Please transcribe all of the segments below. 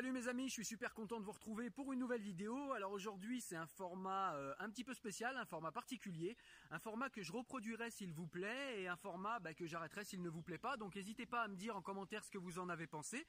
Salut mes amis, je suis super content de vous retrouver pour une nouvelle vidéo. Alors aujourd'hui c'est un format euh, un petit peu spécial, un format particulier, un format que je reproduirai s'il vous plaît et un format bah, que j'arrêterai s'il ne vous plaît pas. Donc n'hésitez pas à me dire en commentaire ce que vous en avez pensé.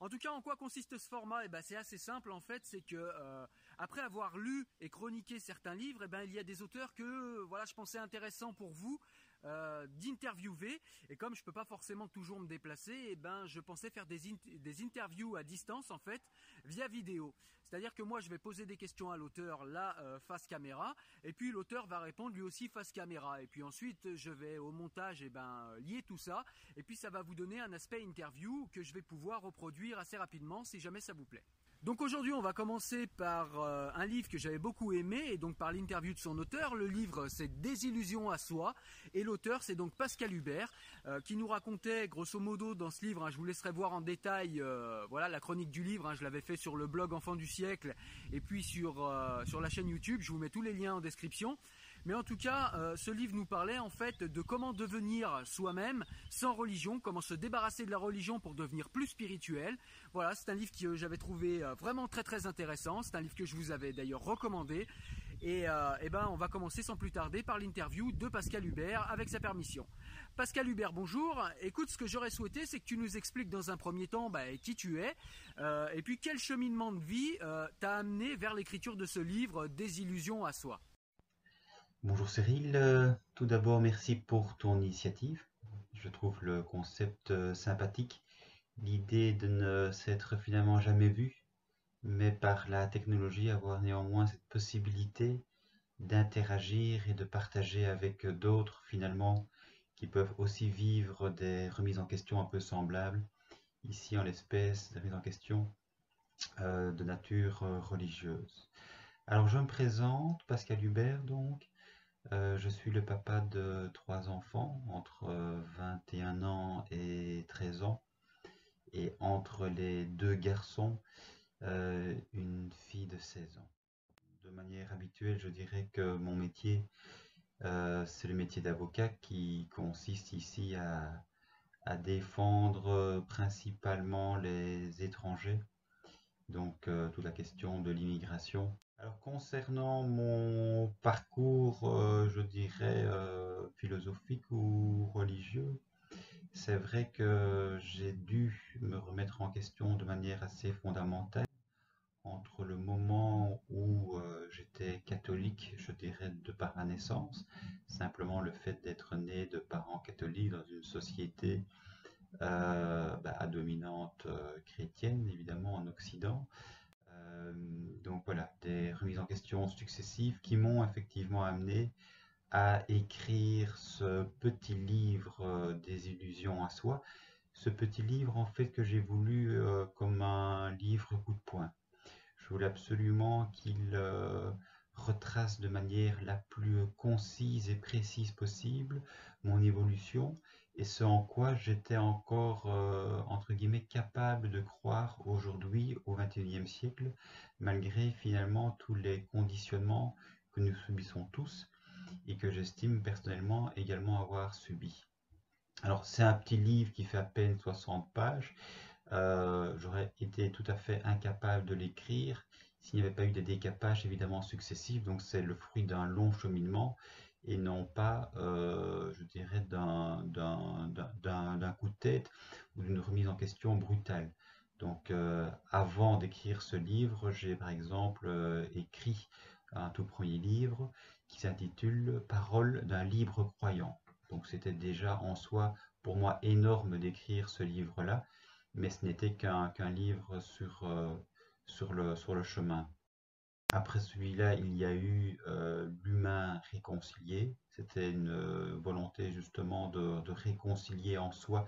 En tout cas, en quoi consiste ce format? Eh ben, C'est assez simple en fait, c'est que euh, après avoir lu et chroniqué certains livres, eh ben, il y a des auteurs que voilà, je pensais intéressants pour vous euh, d'interviewer. Et comme je peux pas forcément toujours me déplacer, eh ben je pensais faire des, des interviews à distance en fait via vidéo. C'est-à-dire que moi je vais poser des questions à l'auteur là euh, face caméra, et puis l'auteur va répondre lui aussi face caméra. Et puis ensuite je vais au montage et eh ben lier tout ça, et puis ça va vous donner un aspect interview que je vais pouvoir reproduire assez rapidement si jamais ça vous plaît. Donc aujourd'hui, on va commencer par euh, un livre que j'avais beaucoup aimé et donc par l'interview de son auteur. Le livre, c'est Désillusion à soi et l'auteur, c'est donc Pascal Hubert euh, qui nous racontait grosso modo dans ce livre. Hein, je vous laisserai voir en détail, euh, voilà la chronique du livre. Hein, je l'avais fait sur le blog Enfant du siècle et puis sur sur la chaîne YouTube. Je vous mets tous les liens en description. Mais en tout cas, euh, ce livre nous parlait en fait de comment devenir soi-même sans religion, comment se débarrasser de la religion pour devenir plus spirituel. Voilà, c'est un livre que j'avais trouvé euh, vraiment très très intéressant. C'est un livre que je vous avais d'ailleurs recommandé. Et, euh, eh ben, on va commencer sans plus tarder par l'interview de Pascal Hubert avec sa permission. Pascal Hubert, bonjour. Écoute, ce que j'aurais souhaité, c'est que tu nous expliques dans un premier temps bah, qui tu es, et puis quel cheminement de vie t'a amené vers l'écriture de ce livre, Désillusion à soi? Bonjour Cyril, euh, tout d'abord merci pour ton initiative. Je trouve le concept euh, sympathique, l'idée de ne s'être finalement jamais vu, mais par la technologie avoir néanmoins cette possibilité d'interagir et de partager avec d'autres finalement qui peuvent aussi vivre des remises en question un peu semblables, ici en l'espèce des remises en question euh, de nature religieuse. Alors je me présente, Pascal Hubert donc, euh, je suis le papa de trois enfants, entre 21 ans et 13 ans. Et entre les deux garçons, euh, une fille de 16 ans. De manière habituelle, je dirais que mon métier, euh, c'est le métier d'avocat qui consiste ici à défendre principalement les étrangers. Donc toute la question de l'immigration alors concernant mon parcours, euh, je dirais euh, philosophique ou religieux, c'est vrai que j'ai dû me remettre en question de manière assez fondamentale. Entre le moment où euh, j'étais catholique, je dirais de par naissance, simplement le fait d'être né de parents catholiques dans une société bah, à dominante chrétienne, évidemment en Occident, donc voilà, des remises en question successives qui m'ont effectivement amené à écrire ce petit livre euh, des illusions à soi. Ce petit livre en fait que j'ai voulu euh, comme un livre coup de poing. Je voulais absolument qu'il retrace de manière la plus concise et précise possible mon évolution et ce en quoi j'étais encore, euh, entre guillemets, capable de croire aujourd'hui au XXIe siècle, malgré finalement tous les conditionnements que nous subissons tous et que j'estime personnellement également avoir subi. Alors c'est un petit livre qui fait à peine 60 pages. Euh, j'aurais été tout à fait incapable de l'écrire s'il n'y avait pas eu des décapages évidemment successifs. Donc c'est le fruit d'un long cheminement et non pas, euh, je dirais, d'un coup de tête ou d'une remise en question brutale. Donc, euh, avant d'écrire ce livre, j'ai par exemple euh, écrit un tout premier livre qui s'intitule Parole d'un libre croyant. Donc, c'était déjà en soi pour moi énorme d'écrire ce livre-là, mais ce n'était qu'un livre sur, sur, le, sur le chemin. Après celui-là, il y a eu euh, l'humain réconcilié. C'était une euh, volonté justement de, réconcilier en soi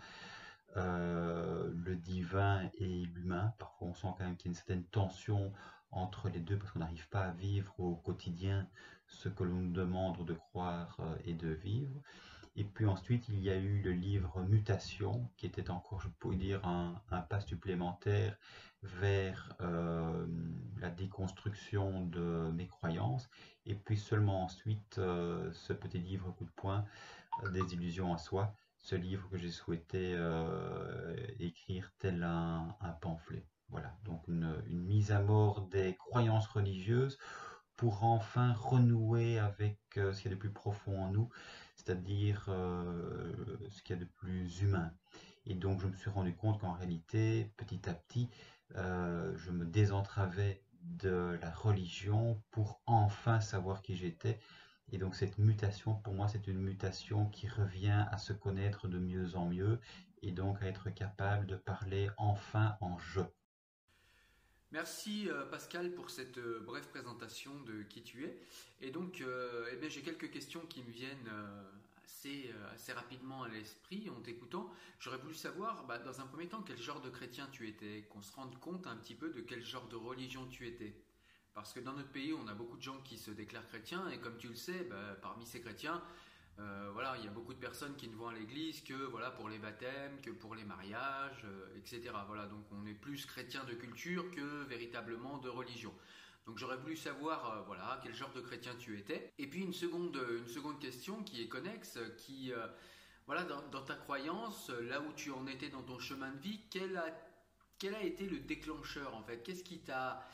euh, le divin et l'humain. Parfois, on sent quand même qu'il y a une certaine tension entre les deux parce qu'on n'arrive pas à vivre au quotidien ce que l'on nous demande de croire et de vivre. Et puis ensuite, il y a eu le livre Mutation, qui était encore, je pourrais dire, un, pas supplémentaire vers euh, la déconstruction de mes croyances. Et puis seulement ensuite, euh, ce petit livre coup de poing, euh, Des illusions à soi, ce livre que j'ai souhaité écrire tel un, pamphlet. voilà, donc une, mise à mort des croyances religieuses pour enfin renouer avec ce qu'il y a de plus profond en nous, c'est-à-dire ce qu'il y a de plus humain. Et donc je me suis rendu compte qu'en réalité, petit à petit, je me désentravais de la religion pour enfin savoir qui j'étais. Et donc cette mutation, pour moi, c'est une mutation qui revient à se connaître de mieux en mieux et donc à être capable de parler enfin en je. Merci euh, Pascal pour cette euh, brève présentation de qui tu es. Et donc, euh, eh j'ai quelques questions qui me viennent assez, assez rapidement à l'esprit en t'écoutant. J'aurais voulu savoir, bah, dans un premier temps, quel genre de chrétien tu étais, qu'on se rende compte un petit peu de quel genre de religion tu étais. Parce que dans notre pays, on a beaucoup de gens qui se déclarent chrétiens, et comme tu le sais, bah, parmi ces chrétiens, euh, voilà, il y a beaucoup de personnes qui ne vont à l'église que voilà pour les baptêmes, que pour les mariages, euh, etc. Voilà, donc on est plus chrétien de culture que véritablement de religion. Donc j'aurais voulu savoir euh, voilà quel genre de chrétien tu étais. Et puis une seconde une seconde question qui est connexe, qui voilà dans, ta croyance, là où tu en étais dans ton chemin de vie, quel a quel a été le déclencheur en fait? Qu'est-ce qui t'a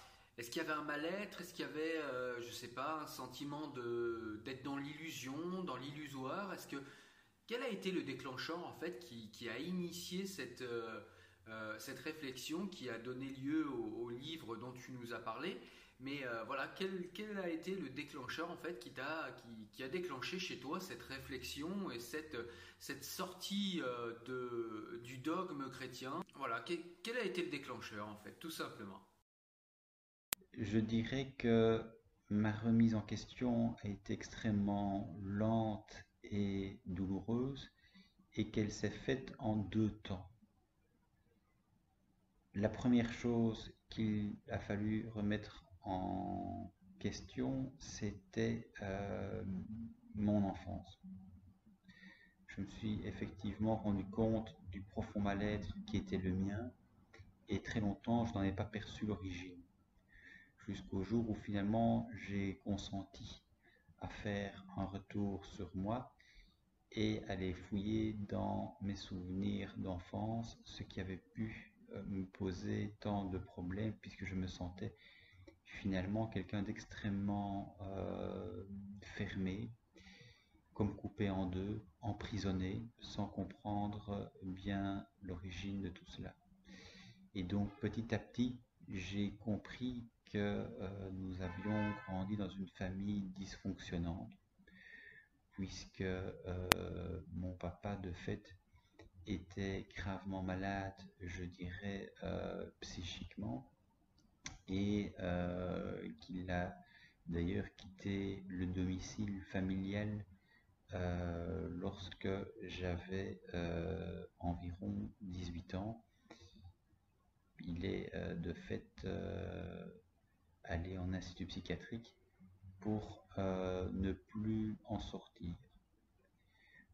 est-ce qu'il y avait un mal-être? Est-ce qu'il y avait, euh, je sais pas, un sentiment de d'être dans l'illusion, dans l'illusoire? Est-ce que quel a été le déclencheur en fait qui, a initié cette euh, euh, cette réflexion qui a donné lieu au, livre dont tu nous as parlé? Mais voilà, quel, a été le déclencheur en fait qui t'a qui, a déclenché chez toi cette réflexion et cette cette sortie de du dogme chrétien? Voilà, quel a été le déclencheur en fait, tout simplement? Je dirais que ma remise en question a été extrêmement lente et douloureuse et qu'elle s'est faite en deux temps. La première chose qu'il a fallu remettre en question, c'était euh, mon enfance. Je me suis effectivement rendu compte du profond mal-être qui était le mien et très longtemps je n'en ai pas perçu l'origine jusqu'au jour où finalement j'ai consenti à faire un retour sur moi et aller fouiller dans mes souvenirs d'enfance, ce qui avait pu euh, me poser tant de problèmes puisque je me sentais finalement quelqu'un d'extrêmement euh, fermé, comme coupé en deux, emprisonné, sans comprendre bien l'origine de tout cela. Et donc petit à petit, j'ai compris que euh, nous avions grandi dans une famille dysfonctionnante, puisque euh, mon papa, de fait, était gravement malade, je dirais, euh, psychiquement, et qu'il a d'ailleurs quitté le domicile familial lorsque j'avais environ 18 ans. Il est de fait aller en institut psychiatrique pour euh, ne plus en sortir.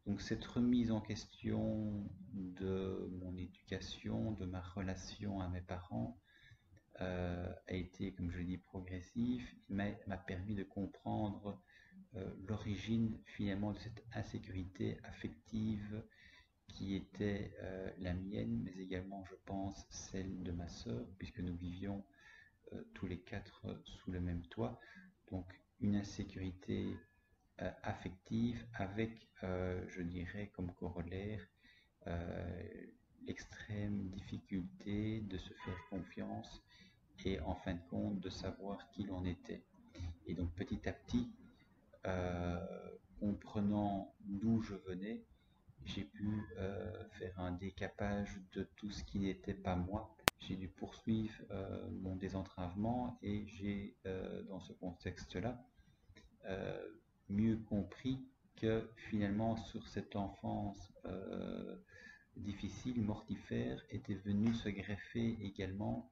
Donc cette remise en question de mon éducation, de ma relation à mes parents, euh, a été, comme je l'ai dit, progressif, mais m'a permis de comprendre euh, l'origine finalement de cette insécurité affective qui était la mienne, mais également, je pense, celle de ma sœur, puisque nous vivions euh, tous les quatre euh, sous le même toit. Donc une insécurité euh, affective avec, je dirais, comme corollaire, l'extrême difficulté de se faire confiance et en fin de compte de savoir qui l'on était. Et donc petit à petit, comprenant d'où je venais, j'ai pu faire un décapage de tout ce qui n'était pas moi j'ai dû poursuivre euh, mon désentravement et j'ai, euh, dans ce contexte-là, euh, mieux compris que finalement sur cette enfance difficile, mortifère, était venue se greffer également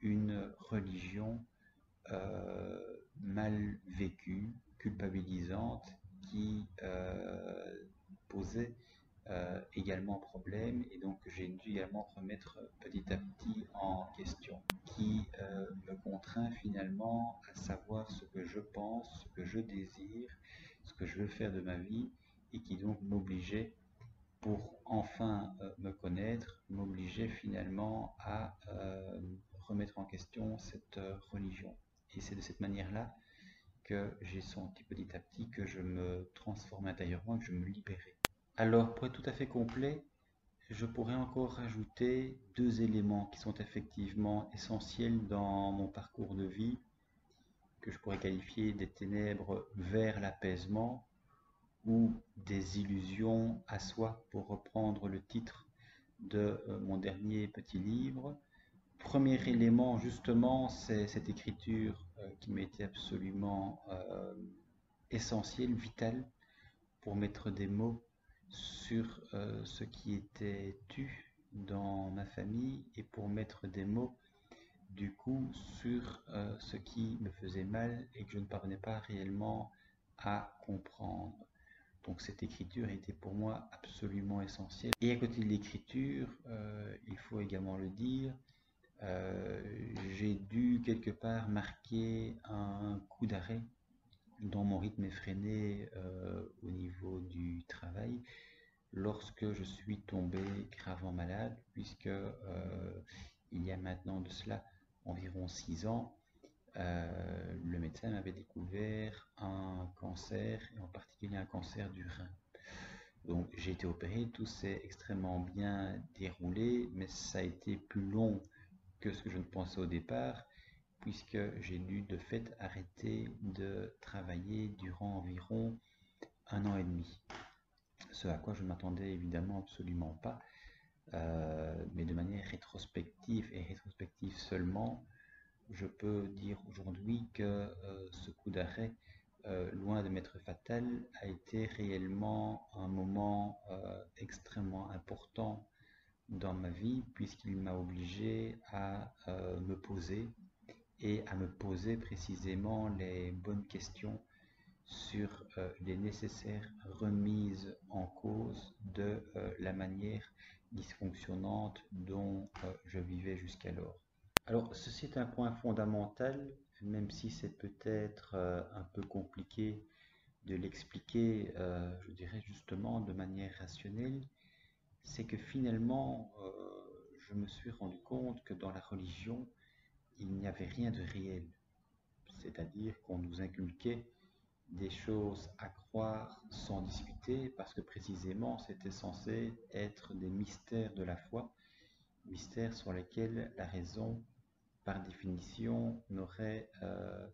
une religion mal vécue, culpabilisante, qui posait euh, également problème. Et donc j'ai dû également remettre petit à petit en question qui euh, me contraint finalement à savoir ce que je pense, ce que je désire, ce que je veux faire de ma vie et qui donc m'obligeait pour enfin euh, me connaître, m'obligeait finalement à remettre en question cette religion. Et c'est de cette manière-là que j'ai senti petit à petit que je me transformais intérieurement, que je me libérais. Alors, pour être tout à fait complet, je pourrais encore rajouter deux éléments qui sont effectivement essentiels dans mon parcours de vie, que je pourrais qualifier des ténèbres vers l'apaisement ou des illusions à soi, pour reprendre le titre de euh, mon dernier petit livre. Premier élément, justement, c'est cette écriture euh, qui m'était absolument euh, essentielle, vitale, pour mettre des mots sur euh, ce qui était tu dans ma famille et pour mettre des mots du coup sur ce qui me faisait mal et que je ne parvenais pas réellement à comprendre. Donc cette écriture était pour moi absolument essentielle. Et à côté de l'écriture, il faut également le dire, j'ai dû quelque part marquer un coup d'arrêt dans mon rythme effréné euh, au niveau du travail lorsque je suis tombé gravement malade, puisque euh, il y a maintenant de cela environ six ans, euh, le médecin m'avait découvert un cancer, et en particulier un cancer du rein. Donc j'ai été opéré, tout s'est extrêmement bien déroulé, mais ça a été plus long que ce que je ne pensais au départ, puisque j'ai dû de fait arrêter de travailler durant environ un an et demi. Ce à quoi je ne m'attendais évidemment absolument pas, euh, mais de manière rétrospective et rétrospective seulement, je peux dire aujourd'hui que euh, ce coup d'arrêt, euh, loin de m'être fatal, a été réellement un moment extrêmement important dans ma vie puisqu'il m'a obligé à me poser et à me poser précisément les bonnes questions sur euh, les nécessaires remises en cause de euh, la manière dysfonctionnante dont euh, je vivais jusqu'alors. Alors ceci est un point fondamental, même si c'est peut-être un peu compliqué de l'expliquer, je dirais justement de manière rationnelle, c'est que finalement je me suis rendu compte que dans la religion, il n'y avait rien de réel. C'est-à-dire qu'on nous inculquait des choses à croire sans discuter, parce que précisément c'était censé être des mystères de la foi, mystères sur lesquels la raison, par définition, n'aurait euh,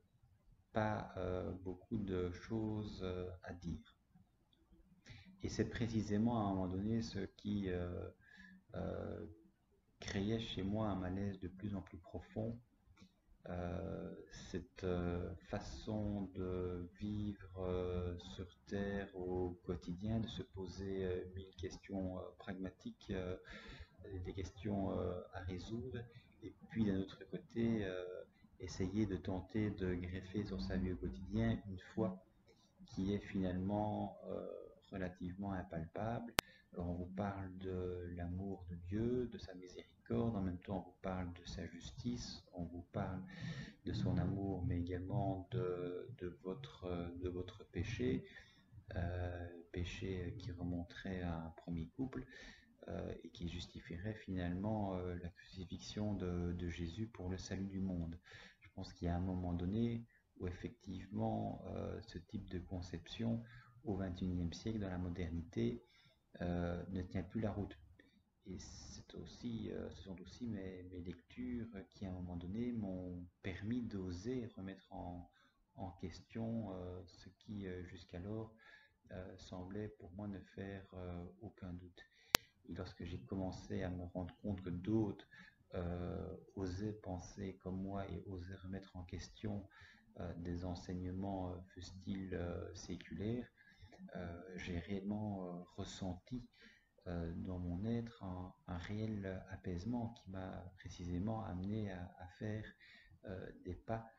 pas euh, beaucoup de choses euh, à dire. Et c'est précisément à un moment donné ce qui créait chez moi un malaise de plus en plus profond euh, cette euh, façon de vivre euh, sur Terre au quotidien, de se poser mille questions pragmatiques, des questions à résoudre, et puis d'un autre côté, essayer de tenter de greffer sur sa vie au quotidien une foi qui est finalement relativement impalpable. Alors on vous parle de l'amour de Dieu, de sa miséricorde, en même temps on vous parle de sa justice, on vous parle de son amour, mais également de, de votre, de votre péché, euh, péché qui remonterait à un premier couple euh, et qui justifierait finalement euh, la crucifixion de, de, Jésus pour le salut du monde. Je pense qu'il y a un moment donné où effectivement ce type de conception au XXIe siècle, dans la modernité, euh, ne tient plus la route. Et c'est aussi, euh, ce sont aussi mes, lectures qui, à un moment donné, m'ont permis d'oser remettre en, question euh, ce qui, jusqu'alors, semblait pour moi ne faire aucun doute. Et lorsque j'ai commencé à me rendre compte que d'autres osaient penser comme moi et osaient remettre en question des enseignements, fussent-ils séculaires, euh, j'ai réellement euh, ressenti euh, dans mon être un, réel apaisement qui m'a précisément amené à, faire des pas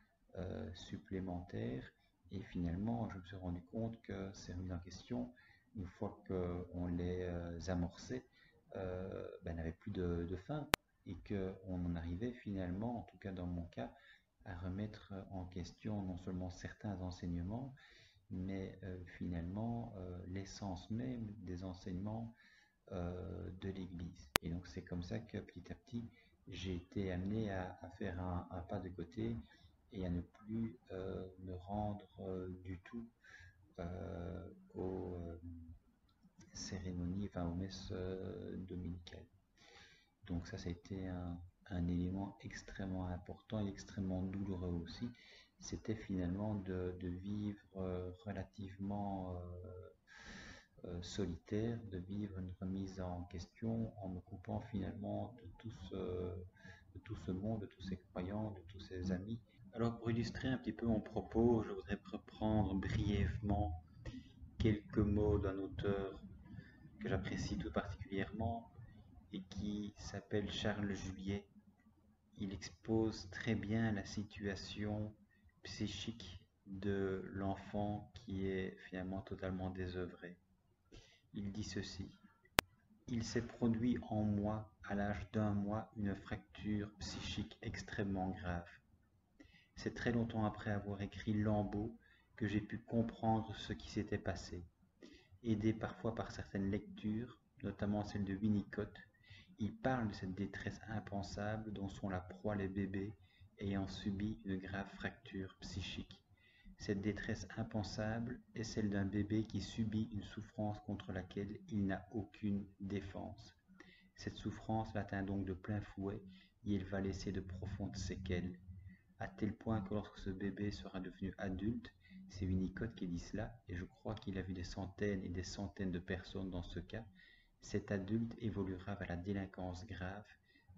supplémentaires. Et finalement, je me suis rendu compte que ces remises en question, une fois qu'on les amorçait, ben, n'avaient plus de, de fin et qu'on en arrivait finalement, en tout cas dans mon cas, à remettre en question non seulement certains enseignements, mais euh, finalement euh, l'essence même des enseignements euh, de l'Église. Et donc c'est comme ça que petit à petit, j'ai été amené à, faire un, pas de côté et à ne plus me rendre du tout aux cérémonies, enfin aux messes dominicales. Donc ça, ça a été un, un élément extrêmement important et extrêmement douloureux aussi, c'était finalement de, vivre euh, relativement euh, euh, solitaire, de vivre une remise en question en me coupant finalement de tout ce, monde, de tous ces croyants, de tous ces amis. Alors pour illustrer un petit peu mon propos, je voudrais reprendre brièvement quelques mots d'un auteur que j'apprécie tout particulièrement et qui s'appelle Charles Juliet il expose très bien la situation psychique de l'enfant qui est finalement totalement désœuvré. Il dit ceci. Il s'est produit en moi, à l'âge d'un mois, une fracture psychique extrêmement grave. C'est très longtemps après avoir écrit Lambeau que j'ai pu comprendre ce qui s'était passé. Aidé parfois par certaines lectures, notamment celle de Winnicott, il parle de cette détresse impensable dont sont la proie les bébés ayant subi une grave fracture psychique. Cette détresse impensable est celle d'un bébé qui subit une souffrance contre laquelle il n'a aucune défense. Cette souffrance l'atteint donc de plein fouet et il va laisser de profondes séquelles, à tel point que lorsque ce bébé sera devenu adulte, c'est Winnicott qui dit cela, et je crois qu'il a vu des centaines et des centaines de personnes dans ce cas, cet adulte évoluera vers la délinquance grave,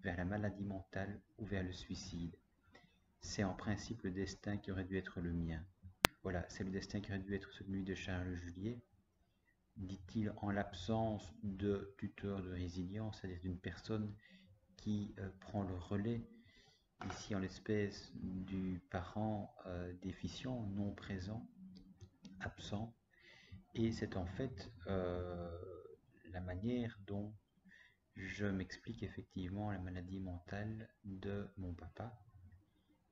vers la maladie mentale ou vers le suicide. C'est en principe le destin qui aurait dû être le mien. Voilà, c'est le destin qui aurait dû être celui de Charles Juliet, dit-il en l'absence de tuteur de résilience, c'est-à-dire d'une personne qui euh, prend le relais, ici en l'espèce du parent euh, déficient, non présent, absent, et c'est en fait euh, la manière dont je m'explique effectivement la maladie mentale de mon papa.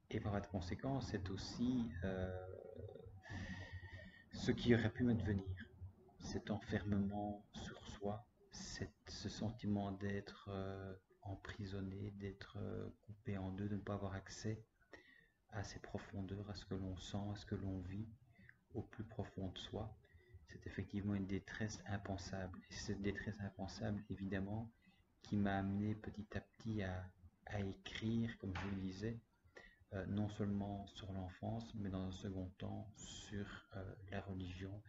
Et par de conséquence, c'est aussi euh, ce qui aurait pu m'advenir. Cet enfermement sur soi, ce sentiment d'être euh, emprisonné, d'être euh, coupé en deux, de ne pas avoir accès à ces profondeurs, à ce que l'on sent, à ce que l'on vit au plus profond de soi c'est effectivement une détresse impensable. Et cette détresse impensable, évidemment, qui m'a amené petit à petit à, écrire, comme je le disais, euh, non seulement sur l'enfance, mais dans un second temps sur euh, la religion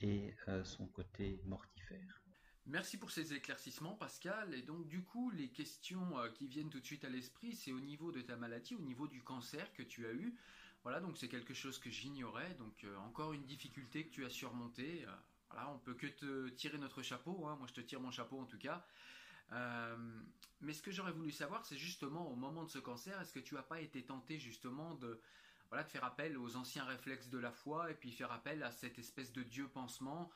et euh, son côté mortifère. Merci pour ces éclaircissements, Pascal. Et donc, du coup, les questions qui viennent tout de suite à l'esprit, c'est au niveau de ta maladie, au niveau du cancer que tu as eu. Voilà, donc c'est quelque chose que j'ignorais. Donc encore une difficulté que tu as surmontée. Voilà, on peut que te tirer notre chapeau. Hein. Moi, je te tire mon chapeau en tout cas. Euh, mais ce que j'aurais voulu savoir, c'est justement au moment de ce cancer, est-ce que tu n'as pas été tenté justement de, voilà, de faire appel aux anciens réflexes de la foi et puis faire appel à cette espèce de Dieu pansement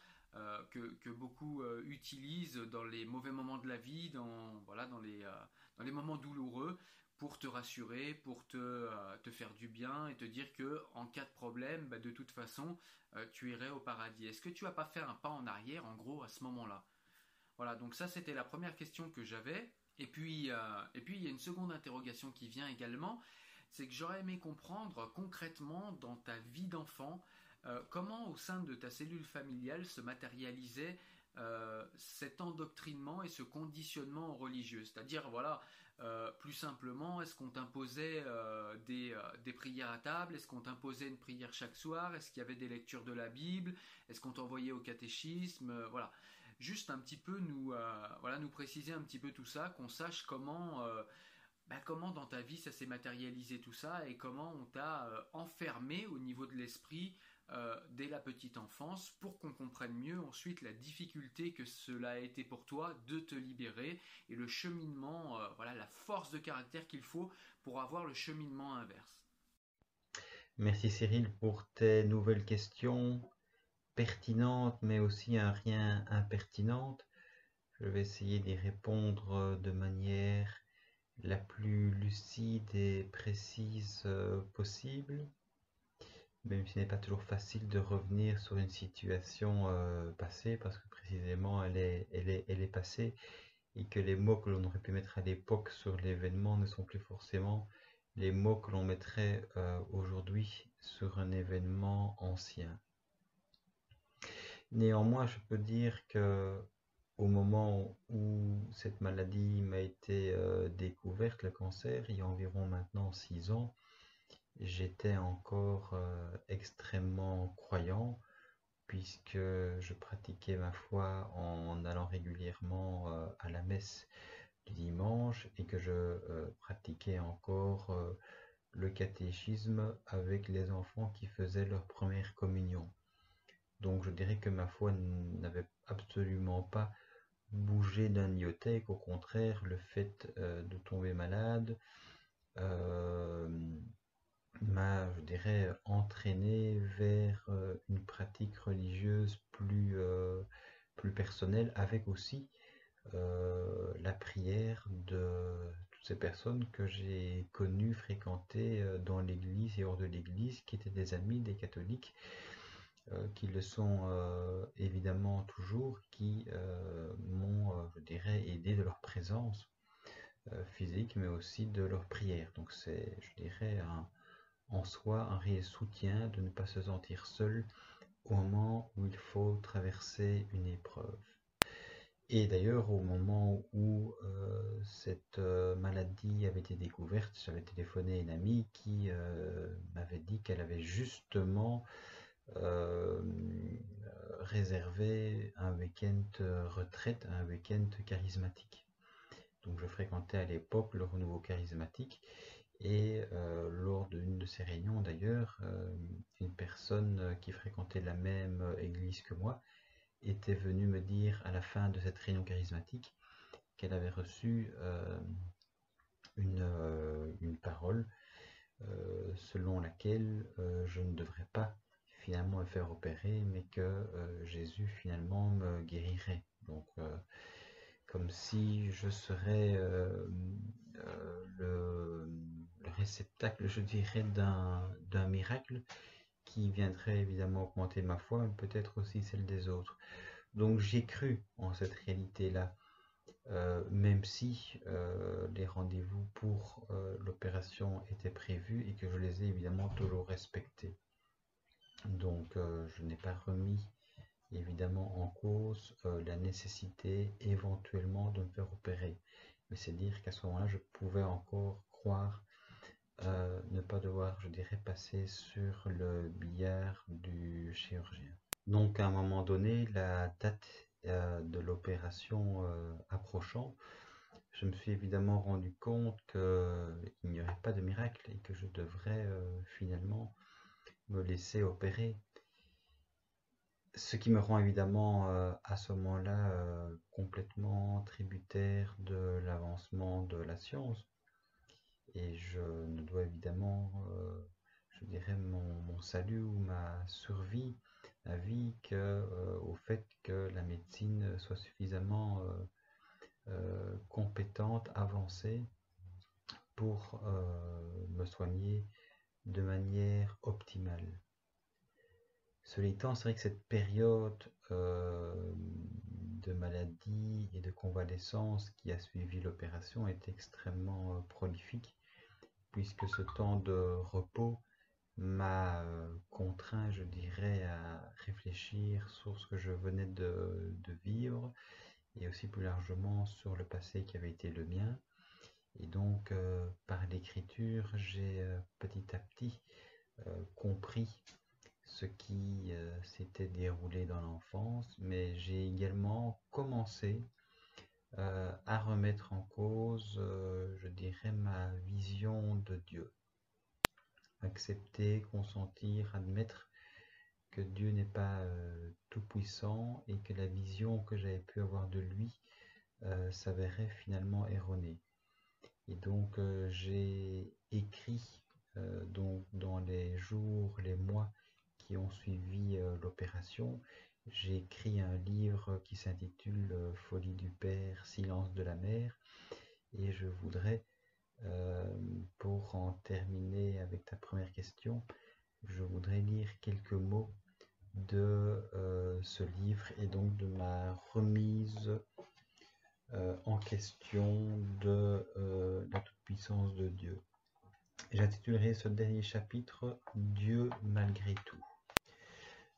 que, que, beaucoup utilisent dans les mauvais moments de la vie, dans, voilà, dans, les, dans les moments douloureux pour te rassurer, pour te, euh, te, faire du bien et te dire que en cas de problème, bah, de toute façon, euh, tu irais au paradis. Est-ce que tu as pas fait un pas en arrière, en gros, à ce moment-là? Voilà, donc ça c'était la première question que j'avais. Et puis, euh, et puis il y a une seconde interrogation qui vient également, c'est que j'aurais aimé comprendre concrètement dans ta vie d'enfant comment au sein de ta cellule familiale se matérialisait cet endoctrinement et ce conditionnement religieux? C'est-à-dire, voilà, euh, plus simplement, est-ce qu'on t'imposait euh, euh, des, prières à table? Est-ce qu'on t'imposait une prière chaque soir? Est-ce qu'il y avait des lectures de la Bible? Est-ce qu'on t'envoyait au catéchisme? Voilà. Juste un petit peu nous, voilà, nous préciser un petit peu tout ça, qu'on sache comment, bah, comment dans ta vie ça s'est matérialisé tout ça et comment on t'a enfermé au niveau de l'esprit euh, dès la petite enfance pour qu'on comprenne mieux ensuite la difficulté que cela a été pour toi de te libérer et le cheminement, euh, voilà la force de caractère qu'il faut pour avoir le cheminement inverse. Merci Cyril pour tes nouvelles questions pertinentes mais aussi un rien impertinentes. Je vais essayer d'y répondre de manière la plus lucide et précise euh, possible même si ce n'est pas toujours facile de revenir sur une situation euh, passée, parce que précisément elle est, passée, et que les mots que l'on aurait pu mettre à l'époque sur l'événement ne sont plus forcément les mots que l'on mettrait euh, aujourd'hui sur un événement ancien. Néanmoins, je peux dire que au moment où cette maladie m'a été euh, découverte, le cancer, il y a environ maintenant six ans, j'étais encore euh, extrêmement croyant puisque je pratiquais ma foi en allant régulièrement euh, à la messe du dimanche et que je pratiquais encore le catéchisme avec les enfants qui faisaient leur première communion. Donc je dirais que ma foi n'avait absolument pas bougé d'un iota au contraire le fait de tomber malade m'a, je dirais, entraîné vers euh, une pratique religieuse plus, euh, plus personnelle, avec aussi euh, la prière de toutes ces personnes que j'ai connues, fréquentées dans l'église et hors de l'église, qui étaient des amis des catholiques, qui le sont évidemment toujours, qui m'ont, je dirais, aidé de leur présence physique, mais aussi de leur prière. Donc c'est, je dirais, en soi un réel soutien de ne pas se sentir seul au moment où il faut traverser une épreuve. Et d'ailleurs, au moment où euh, cette euh, maladie avait été découverte, j'avais téléphoné à une amie qui euh, m'avait dit qu'elle avait justement réservé un week-end retraite, un week-end charismatique. Donc je fréquentais à l'époque le renouveau charismatique et euh, lors d'une de ces réunions, d'ailleurs, euh, une personne qui fréquentait la même église que moi était venue me dire à la fin de cette réunion charismatique qu'elle avait reçu euh, une, parole selon laquelle je ne devrais pas finalement me faire opérer, mais que Jésus finalement me guérirait. Donc, comme si je serais le réceptacle, je dirais, d'un miracle qui viendrait évidemment augmenter ma foi, mais peut-être aussi celle des autres. Donc j'ai cru en cette réalité-là, euh, même si euh, les rendez-vous pour euh, l'opération étaient prévus et que je les ai évidemment toujours respectés. Donc je n'ai pas remis évidemment en cause la nécessité éventuellement de me faire opérer. Mais c'est dire qu'à ce moment-là, je pouvais encore croire euh, ne pas devoir, je dirais, passer sur le billard du chirurgien. Donc à un moment donné, la date euh, de l'opération euh, approchant, je me suis évidemment rendu compte qu'il n'y aurait pas de miracle et que je devrais finalement me laisser opérer. Ce qui me rend évidemment à ce moment-là complètement tributaire de l'avancement de la science et je ne dois évidemment, euh, je dirais, mon, salut ou ma survie, ma vie, que, euh, au fait que la médecine soit suffisamment euh, compétente, avancée pour me soigner de manière optimale. Cela étant, c'est vrai que cette période de maladie et de convalescence qui a suivi l'opération est extrêmement prolifique puisque ce temps de repos m'a euh, contraint, je dirais, à réfléchir sur ce que je venais de, vivre et aussi plus largement sur le passé qui avait été le mien. Et donc, euh, par l'écriture, j'ai euh, petit à petit compris ce qui s'était déroulé dans l'enfance, mais j'ai également commencé euh, à remettre en cause, euh, je dirais, ma vision de Dieu. Accepter, consentir, admettre que Dieu n'est pas euh, tout puissant et que la vision que j'avais pu avoir de lui s'avérait finalement erronée. Et donc j'ai écrit donc dans les jours, les mois qui ont suivi l'opération, j'ai écrit un livre qui s'intitule euh, Folie du Père, Silence de la Mère, et je voudrais, euh, pour en terminer avec ta première question, je voudrais lire quelques mots de euh, ce livre et donc de ma remise en question de la toute-puissance de Dieu. J'intitulerai ce dernier chapitre Dieu malgré tout.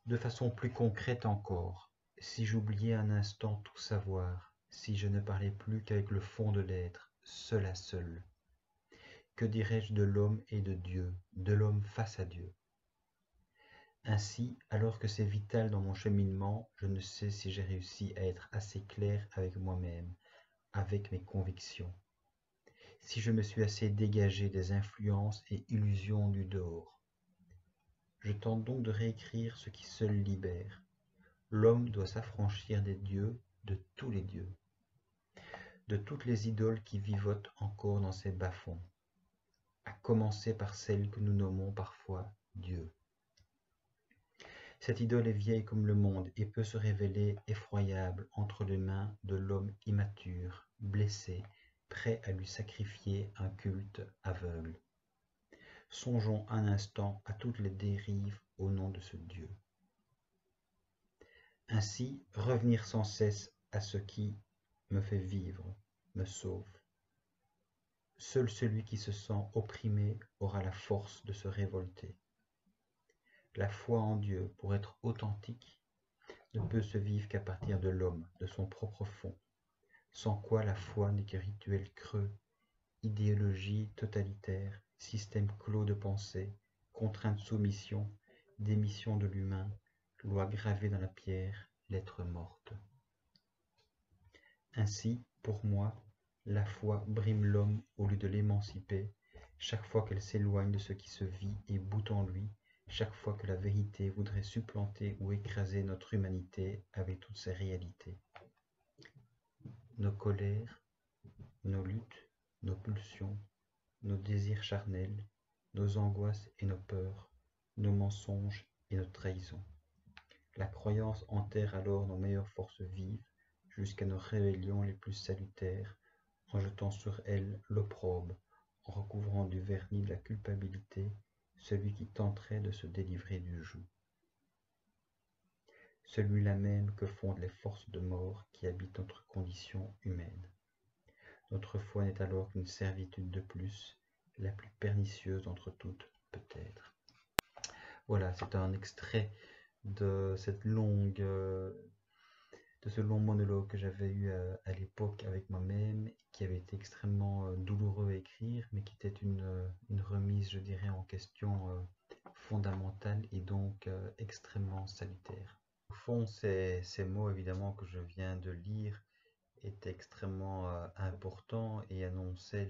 De façon plus concrète encore, si j'oubliais un instant tout savoir, si je ne parlais plus qu'avec le fond de l'être, seul à seul, que dirais-je de l'homme et de Dieu, de l'homme face à Dieu? Ainsi, alors que c'est vital dans mon cheminement, je ne sais si j'ai réussi à être assez clair avec moi-même, avec mes convictions, si je me suis assez dégagé des influences et illusions du dehors. Je tente donc de réécrire ce qui seul libère. L'homme doit s'affranchir des dieux, de tous les dieux, de toutes les idoles qui vivotent encore dans ces bas-fonds, à commencer par celles que nous nommons parfois Dieu. Cette idole est vieille comme le monde et peut se révéler effroyable entre les mains de l'homme immature, blessé, prêt à lui sacrifier un culte aveugle. Songeons un instant à toutes les dérives au nom de ce Dieu. Ainsi, revenir sans cesse à ce qui me fait vivre, me sauve. Seul celui qui se sent opprimé aura la force de se révolter. La foi en Dieu, pour être authentique, ne peut se vivre qu'à partir de l'homme, de son propre fond, sans quoi la foi n'est que rituel creux, idéologie totalitaire, système clos de pensée, contrainte soumission, démission de l'humain, loi gravée dans la pierre, lettre morte. Ainsi, pour moi, la foi brime l'homme au lieu de l'émanciper, chaque fois qu'elle s'éloigne de ce qui se vit et bout en lui, chaque fois que la vérité voudrait supplanter ou écraser notre humanité avec toutes ses réalités. Nos colères, nos luttes, nos pulsions, nos désirs charnels, nos angoisses et nos peurs, nos mensonges et nos trahisons. La croyance enterre alors nos meilleures forces vives jusqu'à nos rébellions les plus salutaires, en jetant sur elles l'opprobre, en recouvrant du vernis de la culpabilité celui qui tenterait de se délivrer du joug. Celui-là même que fondent les forces de mort qui habitent notre condition humaine. Notre foi n'est alors qu'une servitude de plus, la plus pernicieuse d'entre toutes, peut-être. Voilà, c'est un extrait de cette longue euh, de ce long monologue que j'avais eu euh, à, l'époque avec moi-même, qui avait été extrêmement euh, douloureux à écrire, mais qui était une, euh, remise, je dirais, en question fondamentale et donc extrêmement salutaire. Au fond, ces, mots, évidemment, que je viens de lire, étaient extrêmement importants et annonçaient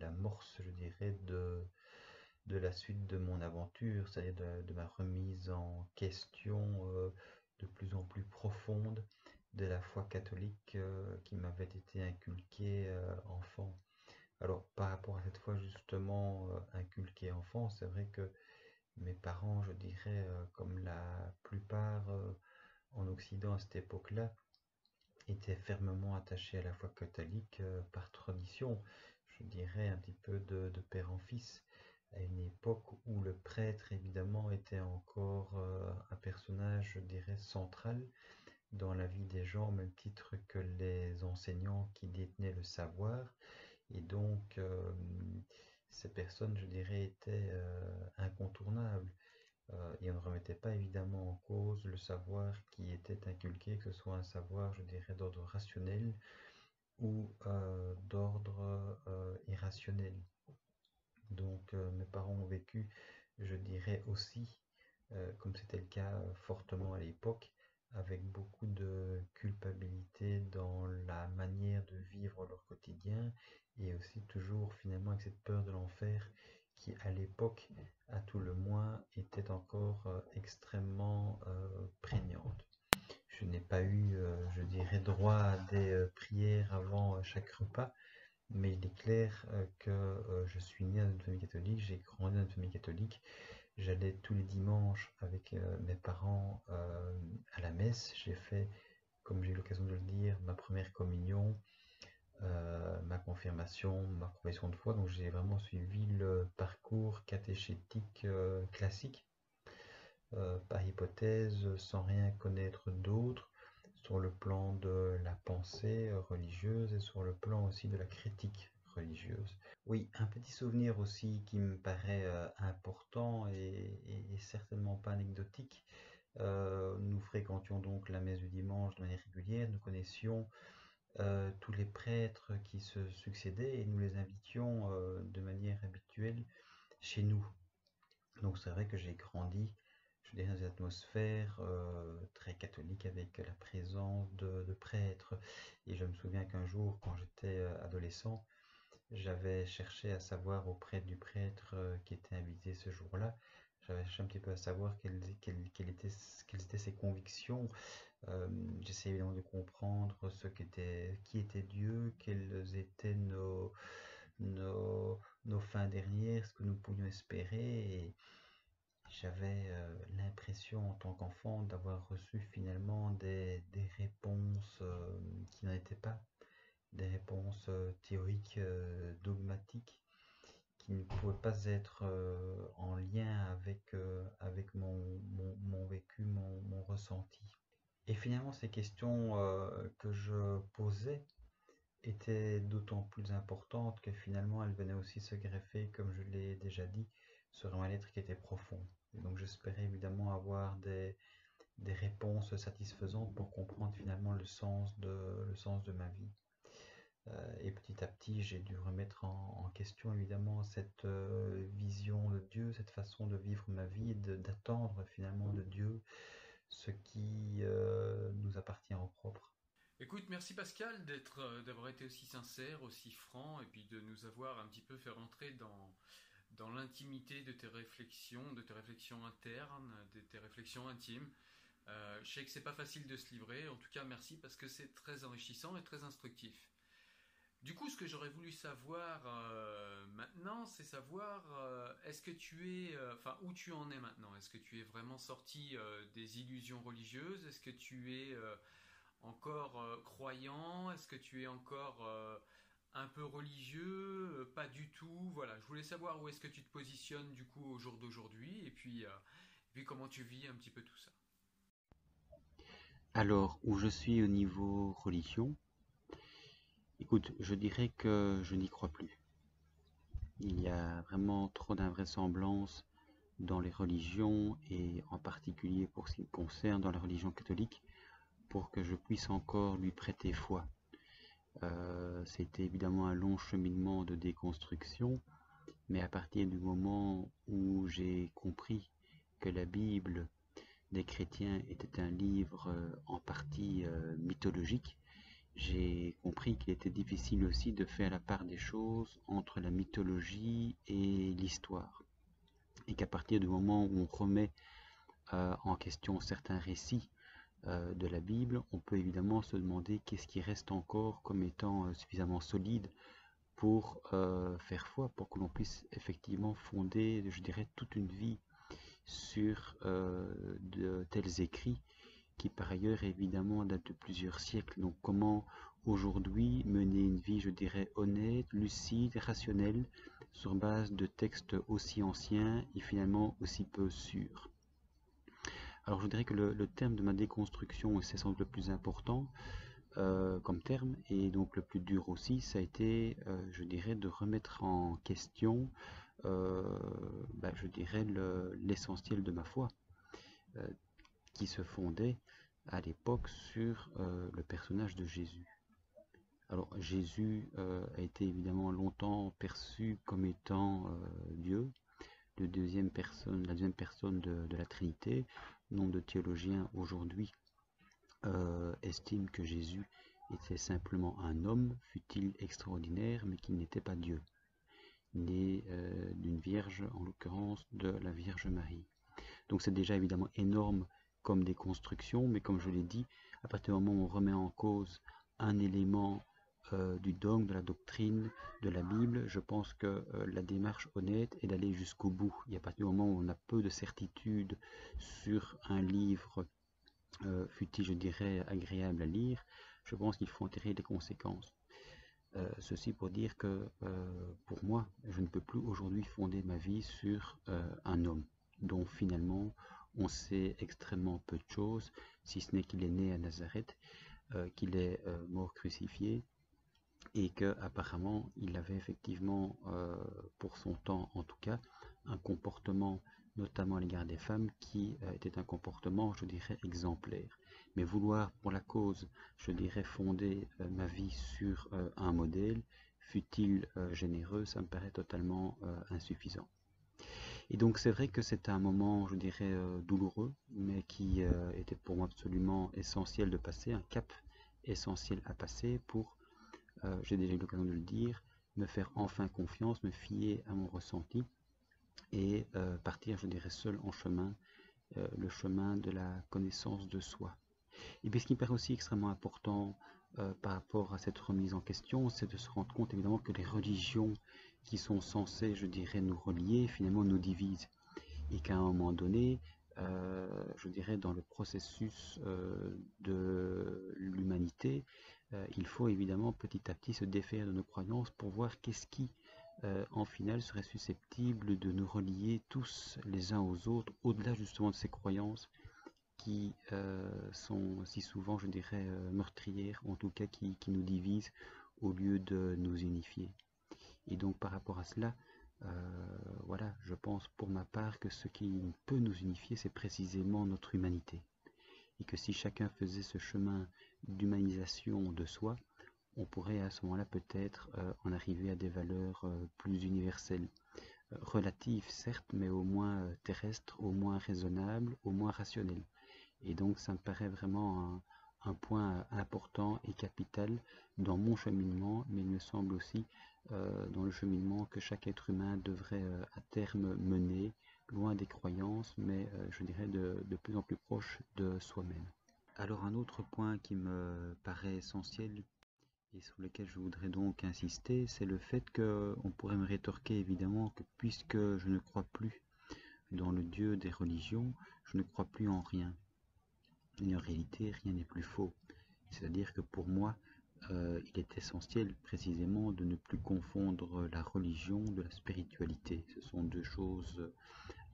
l'amorce, je dirais, de, la suite de mon aventure, c'est-à-dire de, ma remise en question de plus en plus profonde de la foi catholique euh, qui m'avait été inculquée euh, enfant. Alors par rapport à cette foi justement euh, inculquée enfant, c'est vrai que mes parents, je dirais, comme la plupart en Occident à cette époque-là, étaient fermement attachés à la foi catholique par tradition, je dirais un petit peu de, de, père en fils, à une époque où le prêtre évidemment était encore un personnage, je dirais, central dans la vie des gens au même titre que les enseignants qui détenaient le savoir. Et donc, euh, ces personnes, je dirais, étaient euh, incontournables. Euh, et on ne remettait pas évidemment en cause le savoir qui était inculqué, que ce soit un savoir, je dirais, d'ordre rationnel ou d'ordre irrationnel. Donc, mes parents ont vécu, je dirais aussi, comme c'était le cas fortement à l'époque, avec beaucoup de culpabilité dans la manière de vivre leur quotidien et aussi toujours finalement avec cette peur de l'enfer qui à l'époque à tout le moins était encore euh, extrêmement euh, prégnante. Je n'ai pas eu, euh, je dirais, droit à des prières avant chaque repas, mais il est clair que je suis né dans une famille catholique, j'ai grandi dans une famille catholique J'allais tous les dimanches avec euh, mes parents euh, à la messe. J'ai fait, comme j'ai eu l'occasion de le dire, ma première communion, euh, ma confirmation, ma profession de foi. Donc j'ai vraiment suivi le parcours catéchétique classique, par hypothèse, sans rien connaître d'autre, sur le plan de la pensée religieuse et sur le plan aussi de la critique religieuse. Oui, un petit souvenir aussi qui me paraît euh, important et, certainement pas anecdotique. Euh, nous fréquentions donc la messe du dimanche de manière régulière, nous connaissions euh, tous les prêtres qui se succédaient et nous les invitions de manière habituelle chez nous. Donc c'est vrai que j'ai grandi je dans une atmosphère très catholique avec la présence de, prêtres. Et je me souviens qu'un jour, quand j'étais adolescent, j'avais cherché à savoir auprès du prêtre euh, qui était invité ce jour-là, j'avais cherché un petit peu à savoir quelles, étaient, ses convictions. Euh, j'essayais évidemment de comprendre ce qui était Dieu, quelles étaient nos, nos, fins dernières, ce que nous pouvions espérer. J'avais euh, l'impression en tant qu'enfant d'avoir reçu finalement des, réponses qui n'en étaient pas des réponses euh, théoriques euh, dogmatiques qui ne pouvaient pas être euh, en lien avec, avec mon, mon, vécu, mon, ressenti. Et finalement, ces questions que je posais étaient d'autant plus importantes que finalement elles venaient aussi se greffer, comme je l'ai déjà dit, sur un être qui était profond. Donc j'espérais évidemment avoir des, des réponses satisfaisantes pour comprendre finalement le sens de, le sens de ma vie. Euh, et petit à petit, j'ai dû remettre en, question évidemment cette euh, vision de Dieu, cette façon de vivre ma vie, d'attendre finalement de Dieu ce qui euh, nous appartient en propre. Écoute, merci Pascal d'avoir été aussi sincère, aussi franc, et puis de nous avoir un petit peu fait rentrer dans, dans l'intimité de tes réflexions, de tes réflexions internes, de tes réflexions intimes. je sais que c'est pas facile de se livrer, en tout cas merci parce que c'est très enrichissant et très instructif. Du coup, ce que j'aurais voulu savoir euh, maintenant, c'est savoir euh, est-ce que tu es, euh, enfin, où tu en es maintenant? Est-ce que tu es vraiment sorti des illusions religieuses? Est-ce que tu es encore croyant? Est-ce que tu es encore un peu religieux? Pas du tout. Voilà, je voulais savoir où est-ce que tu te positionnes du coup au jour d'aujourd'hui et puis, et puis comment tu vis un petit peu tout ça. Alors, où je suis au niveau religion, Écoute, je dirais que je n'y crois plus. Il y a vraiment trop d'invraisemblance dans les religions et en particulier pour ce qui me concerne dans la religion catholique pour que je puisse encore lui prêter foi. Euh, c'était évidemment un long cheminement de déconstruction, mais à partir du moment où j'ai compris que la Bible des chrétiens était un livre euh, en partie euh, mythologique, j'ai compris qu'il était difficile aussi de faire la part des choses entre la mythologie et l'histoire. Et qu'à partir du moment où on remet euh, en question certains récits euh, de la Bible, on peut évidemment se demander qu'est-ce qui reste encore comme étant euh, suffisamment solide pour faire foi, pour que l'on puisse effectivement fonder, je dirais, toute une vie sur de tels écrits qui par ailleurs évidemment date de plusieurs siècles. Donc comment aujourd'hui mener une vie, je dirais, honnête, lucide, rationnelle, sur base de textes aussi anciens et finalement aussi peu sûrs? Alors je dirais que le, terme de ma déconstruction, et c'est sans doute le plus important euh, comme terme, et donc le plus dur aussi, ça a été, euh, je dirais, de remettre en question, euh, bah, je dirais, l'essentiel de ma foi qui se fondait à l'époque sur euh, le personnage de Jésus. Alors Jésus euh, a été évidemment longtemps perçu comme étant euh, Dieu, la deuxième personne de, la Trinité. Nombre de théologiens aujourd'hui estiment que Jésus était simplement un homme, fut-il extraordinaire, mais qu'il n'était pas Dieu, né d'une vierge, en l'occurrence de la Vierge Marie. Donc c'est déjà évidemment énorme comme des constructions, mais comme je l'ai dit, à partir du moment où on remet en cause un élément euh, du dogme, de la doctrine, de la Bible, je pense que euh, la démarche honnête est d'aller jusqu'au bout. Et à partir du moment où on a peu de certitude sur un livre, euh, je dirais, agréable à lire, je pense qu'il faut en tirer les conséquences. ceci pour dire que pour moi, je ne peux plus aujourd'hui fonder ma vie sur un homme dont finalement on sait extrêmement peu de choses, si ce n'est qu'il est né à Nazareth, euh, qu'il est euh, mort crucifié, et que apparemment il avait effectivement, euh, pour son temps en tout cas, un comportement, notamment à l'égard des femmes, qui était un comportement, je dirais, exemplaire. Mais vouloir pour la cause, je dirais, fonder ma vie sur un modèle, fut-il généreux, ça me paraît totalement insuffisant. Et donc c'est vrai que c'est un moment, je dirais, euh, douloureux, mais qui euh, était pour moi absolument essentiel de passer, un cap essentiel à passer pour, euh, j'ai déjà eu l'occasion de le dire, me faire enfin confiance, me fier à mon ressenti et partir, je dirais, seul en chemin, le chemin de la connaissance de soi. Et puis ce qui me paraît aussi extrêmement important par rapport à cette remise en question, c'est de se rendre compte évidemment que les religions qui sont censés, je dirais, nous relier, finalement nous divisent. Et qu'à un moment donné, euh, je dirais, dans le processus euh, de l'humanité, euh, il faut évidemment petit à petit se défaire de nos croyances pour voir qu'est-ce qui, en final, serait susceptible de nous relier tous les uns aux autres, au-delà justement de ces croyances qui sont si souvent, je dirais, meurtrières, ou en tout cas qui nous divisent au lieu de nous unifier. Et donc par rapport à cela, euh, voilà, je pense pour ma part que ce qui peut nous unifier, c'est précisément notre humanité. Et que si chacun faisait ce chemin d'humanisation de soi, on pourrait à ce moment-là peut-être euh, en arriver à des valeurs euh, plus universelles, relatives certes, mais au moins terrestres, au moins raisonnables, au moins rationnelles. Et donc ça me paraît vraiment un point important et capital dans mon cheminement, mais il me semble aussi dans le cheminement que chaque être humain devrait euh, à terme mener, loin des croyances, mais euh, je dirais de, plus en plus proche de soi-même. Alors un autre point qui me paraît essentiel et sur lequel je voudrais donc insister, c'est le fait qu'on pourrait me rétorquer évidemment que puisque je ne crois plus dans le Dieu des religions, je ne crois plus en rien. Et en réalité, rien n'est plus faux. C'est-à-dire que pour moi, euh, il est essentiel précisément de ne plus confondre la religion de la spiritualité. Ce sont deux choses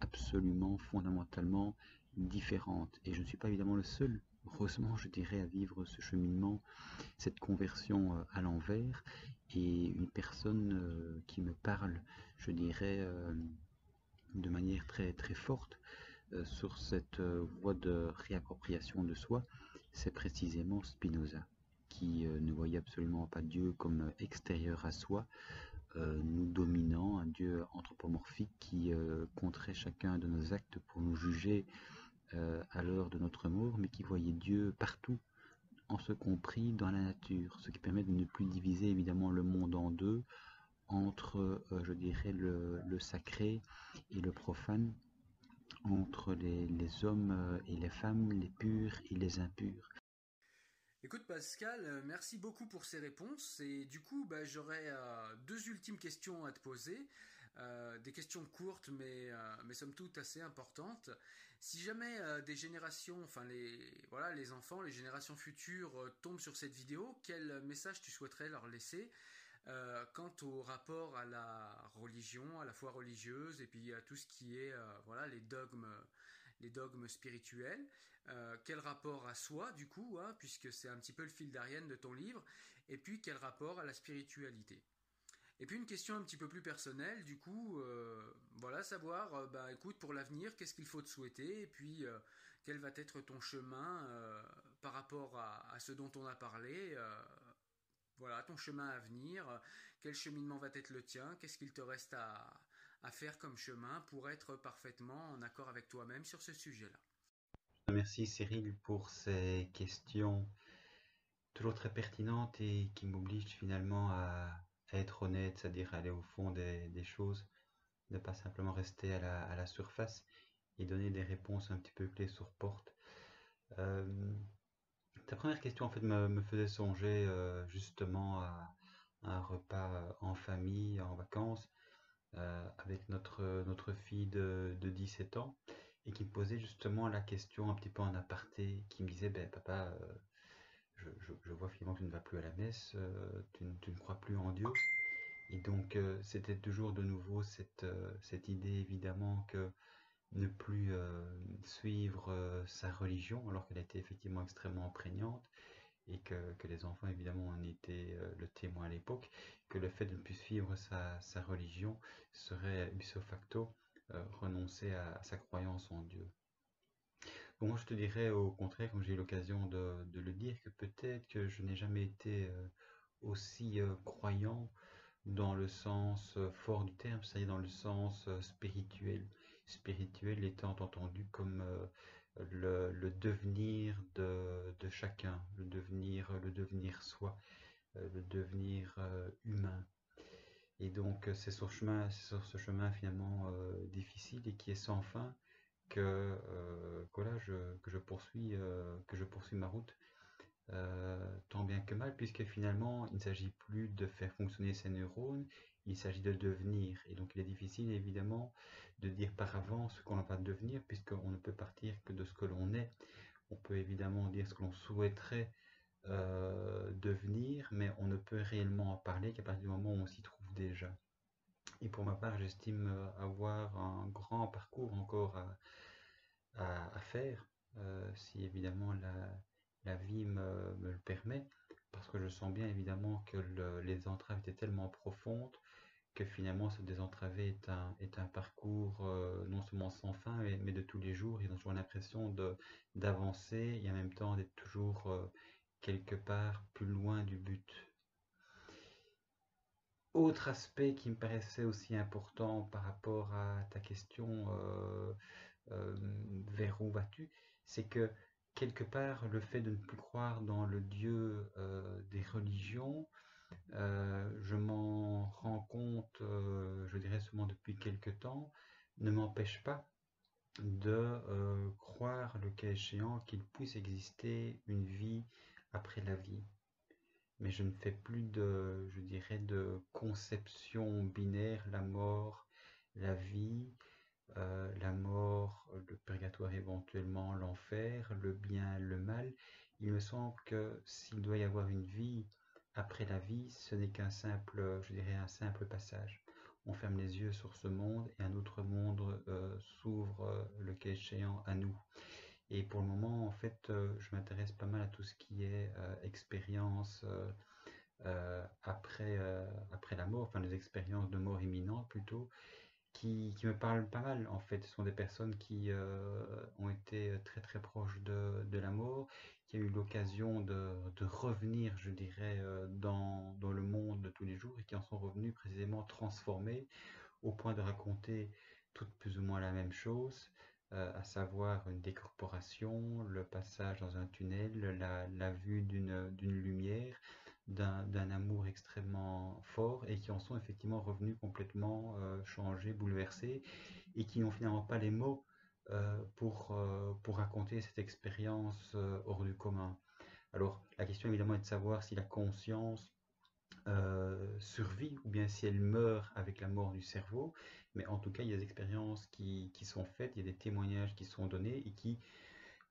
absolument fondamentalement différentes. Et je ne suis pas évidemment le seul, heureusement je dirais, à vivre ce cheminement, cette conversion euh, à l'envers. Et une personne euh, qui me parle, je dirais, de manière très très forte sur cette voie de réappropriation de soi, c'est précisément Spinoza qui euh, ne voyait absolument pas Dieu comme euh, extérieur à soi, euh, nous dominant, un Dieu anthropomorphique qui compterait chacun de nos actes pour nous juger à l'heure de notre mort, mais qui voyait Dieu partout, en ce compris dans la nature, ce qui permet de ne plus diviser évidemment le monde en deux, entre, je dirais, le, sacré et le profane, entre les, les hommes et les femmes, les purs et les impurs. Écoute Pascal, euh, merci beaucoup pour ces réponses et du coup bah, j'aurais euh, deux ultimes questions à te poser, euh, des questions courtes mais, mais somme toute assez importantes. Si jamais des générations, enfin les, voilà, les enfants, les générations futures tombent sur cette vidéo, quel message tu souhaiterais leur laisser quant au rapport à la religion, à la foi religieuse et puis à tout ce qui est voilà, les dogmes les dogmes spirituels, euh, quel rapport à soi du coup, hein, puisque c'est un petit peu le fil d'Ariane de ton livre, et puis quel rapport à la spiritualité. Et puis une question un petit peu plus personnelle, du coup, euh, voilà, savoir, euh, bah écoute, pour l'avenir, qu'est-ce qu'il faut te souhaiter, et puis quel va être ton chemin par rapport à, ce dont on a parlé, voilà, ton chemin à venir, quel cheminement va être le tien, qu'est-ce qu'il te reste à, à faire comme chemin pour être parfaitement en accord avec toi-même sur ce sujet-là. Merci Cyril pour ces questions toujours très pertinentes et qui m'obligent finalement à, être honnête, c'est-à-dire aller au fond des, choses, ne pas simplement rester à la, surface et donner des réponses un petit peu clés sur porte. Euh, ta première question en fait me, faisait songer euh, justement à, un repas en famille, en vacances, euh, avec notre, notre fille de, de 17 ans et qui me posait justement la question un petit peu en aparté, qui me disait, ben papa, euh, je, vois finalement que tu ne vas plus à la messe, euh, tu, tu, ne crois plus en Dieu. Et donc c'était toujours de nouveau cette, cette idée évidemment que ne plus suivre sa religion alors qu'elle était effectivement extrêmement prégnante et que, les enfants évidemment en étaient le témoin à l'époque, que le fait de ne plus suivre sa, religion serait ipso facto renoncer à, sa croyance en Dieu. moi je te dirais au contraire, comme j'ai eu l'occasion de, le dire, que peut-être que je n'ai jamais été aussi croyant dans le sens fort du terme, c'est-à-dire dans le sens spirituel. Spirituel étant entendu comme le, devenir de, chacun, le devenir, le devenir soi, le devenir humain. Et donc c'est sur, sur ce chemin finalement difficile et qui est sans fin que, que je poursuis, que je poursuis ma route euh, tant bien que mal, puisque finalement, il ne s'agit plus de faire fonctionner ces neurones, il s'agit de devenir. Et donc, il est difficile, évidemment, de dire par avance ce qu'on va devenir, puisqu'on ne peut partir que de ce que l'on est. On peut évidemment dire ce que l'on souhaiterait euh, devenir, mais on ne peut réellement en parler qu'à partir du moment où on s'y trouve déjà. Et pour ma part, j'estime euh, avoir un grand parcours encore à, faire, si évidemment la vie me, le permet, parce que je sens bien évidemment que les entraves étaient tellement profondes que finalement se désentraver est un, parcours euh, non seulement sans fin, mais, de tous les jours. Ils ont toujours l'impression d'avancer et en même temps d'être toujours euh, quelque part plus loin du but. Autre aspect qui me paraissait aussi important par rapport à ta question, euh, vers où vas-tu, c'est que quelque part, le fait de ne plus croire dans le Dieu des religions, euh, je m'en rends compte, euh, je dirais seulement depuis quelque temps, ne m'empêche pas de croire, le cas échéant, qu'il puisse exister une vie après la vie. Mais je ne fais plus de, je dirais, de conception binaire, la mort, la vie, euh, la mort, le purgatoire éventuellement, l'enfer, le bien, le mal, il me semble que s'il doit y avoir une vie après la vie, ce n'est qu'un simple, je dirais, un simple passage. On ferme les yeux sur ce monde et un autre monde euh, s'ouvre, euh, le cas échéant, à nous. Et pour le moment, en fait, je m'intéresse pas mal à tout ce qui est expérience après, après la mort, enfin les expériences de mort imminente plutôt, qui, me parlent pas mal en fait. Ce sont des personnes qui euh, ont été très très proches de, de la mort, qui ont eu l'occasion de, revenir, je dirais, euh, dans, le monde de tous les jours et qui en sont revenus précisément transformés au point de raconter toutes plus ou moins la même chose. Euh, à savoir une décorporation, le passage dans un tunnel, la, vue d'une lumière, d'un amour extrêmement fort et qui en sont effectivement revenus complètement euh, changés, bouleversés et qui n'ont finalement pas les mots pour, euh, pour raconter cette expérience hors du commun. Alors la question évidemment est de savoir si la conscience survit ou bien si elle meurt avec la mort du cerveau, mais en tout cas il y a des expériences qui, qui sont faites, il y a des témoignages qui sont donnés et qui